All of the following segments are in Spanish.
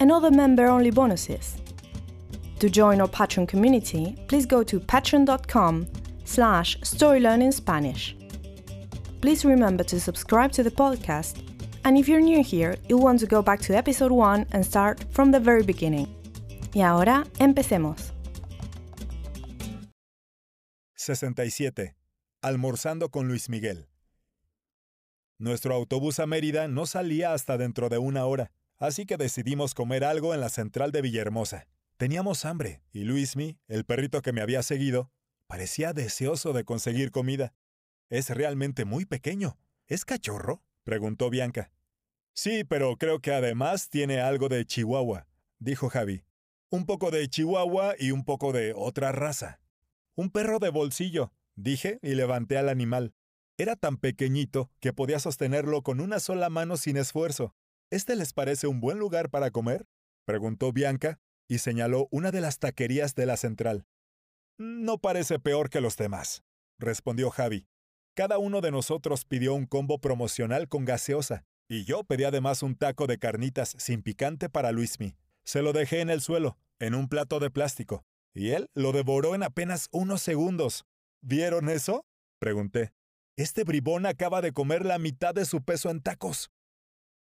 and other member-only bonuses. To join our Patreon community, please go to patreon.com slash storylearningspanish. Please remember to subscribe to the podcast, and if you're new here, you'll want to go back to episode 1 and start from the very beginning. Y ahora, empecemos. 67. Almorzando con Luis Miguel. Nuestro autobús a Mérida no salía hasta dentro de una hora así que decidimos comer algo en la central de Villahermosa. Teníamos hambre, y Luismi, el perrito que me había seguido, parecía deseoso de conseguir comida. Es realmente muy pequeño. ¿Es cachorro? preguntó Bianca. Sí, pero creo que además tiene algo de Chihuahua, dijo Javi. Un poco de Chihuahua y un poco de otra raza. Un perro de bolsillo, dije y levanté al animal. Era tan pequeñito que podía sostenerlo con una sola mano sin esfuerzo. ¿Este les parece un buen lugar para comer? preguntó Bianca y señaló una de las taquerías de la central. No parece peor que los demás, respondió Javi. Cada uno de nosotros pidió un combo promocional con gaseosa, y yo pedí además un taco de carnitas sin picante para Luismi. Se lo dejé en el suelo, en un plato de plástico, y él lo devoró en apenas unos segundos. ¿Vieron eso? pregunté. Este bribón acaba de comer la mitad de su peso en tacos.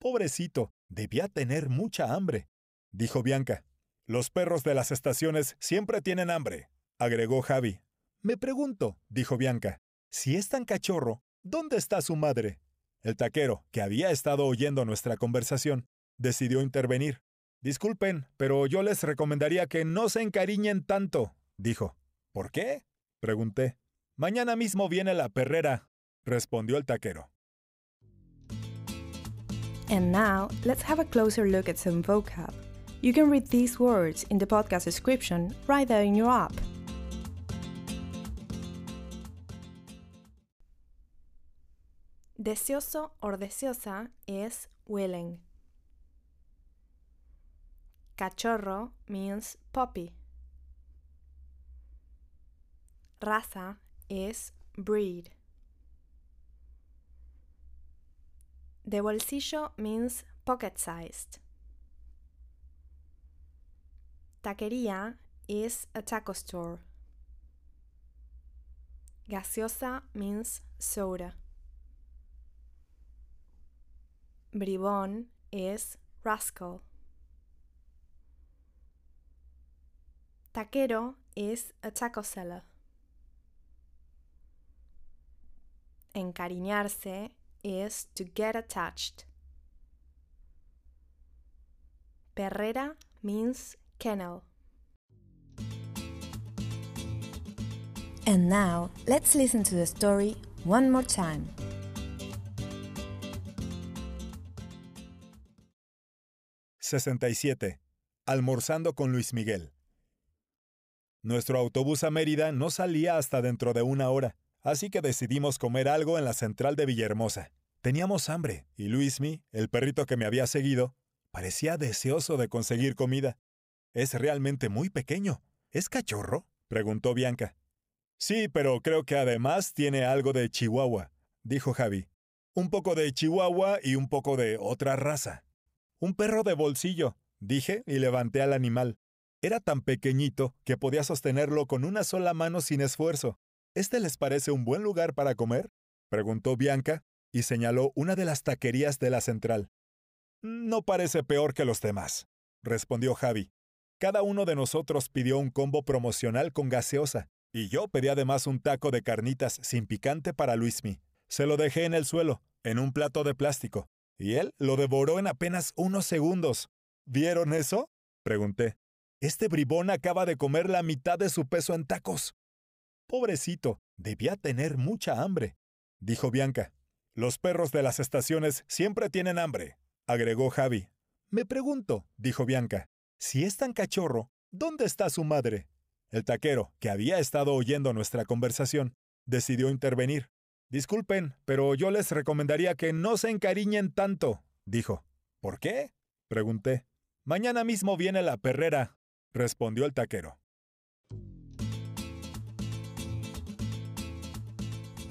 Pobrecito, debía tener mucha hambre, dijo Bianca. Los perros de las estaciones siempre tienen hambre, agregó Javi. Me pregunto, dijo Bianca, si es tan cachorro, ¿dónde está su madre? El taquero, que había estado oyendo nuestra conversación, decidió intervenir. Disculpen, pero yo les recomendaría que no se encariñen tanto, dijo. ¿Por qué? pregunté. Mañana mismo viene la perrera, respondió el taquero. And now, let's have a closer look at some vocab. You can read these words in the podcast description right there in your app. Deseoso or deseosa is willing. Cachorro means puppy. Raza is breed. De bolsillo means pocket sized. Taquería is a taco store. Gaseosa means soda. Bribón is rascal. Taquero is a taco seller. Encariñarse is to get attached. Perrera means kennel. And now, let's listen to the story one more time. «67. Almorzando con Luis Miguel. Nuestro autobús a Mérida no salía hasta dentro de una hora así que decidimos comer algo en la central de Villahermosa. Teníamos hambre, y Luismi, el perrito que me había seguido, parecía deseoso de conseguir comida. Es realmente muy pequeño. ¿Es cachorro? preguntó Bianca. Sí, pero creo que además tiene algo de Chihuahua, dijo Javi. Un poco de Chihuahua y un poco de otra raza. Un perro de bolsillo, dije y levanté al animal. Era tan pequeñito que podía sostenerlo con una sola mano sin esfuerzo. ¿Este les parece un buen lugar para comer? preguntó Bianca y señaló una de las taquerías de la central. No parece peor que los demás, respondió Javi. Cada uno de nosotros pidió un combo promocional con gaseosa, Y yo pedí además un taco de carnitas sin picante para Luismi. Se lo dejé en el suelo, en un plato de plástico, y él lo devoró en apenas unos segundos. ¿Vieron eso? pregunté. Este bribón acaba de comer la mitad de su peso en tacos. Pobrecito, debía tener mucha hambre, dijo Bianca. Los perros de las estaciones siempre tienen hambre, agregó Javi. Me pregunto, dijo Bianca, si es tan cachorro, ¿dónde está su madre? El taquero, que había estado oyendo nuestra conversación, decidió intervenir. Disculpen, pero yo les recomendaría que no se encariñen tanto, dijo. ¿Por qué? pregunté. Mañana mismo viene la perrera, respondió el taquero.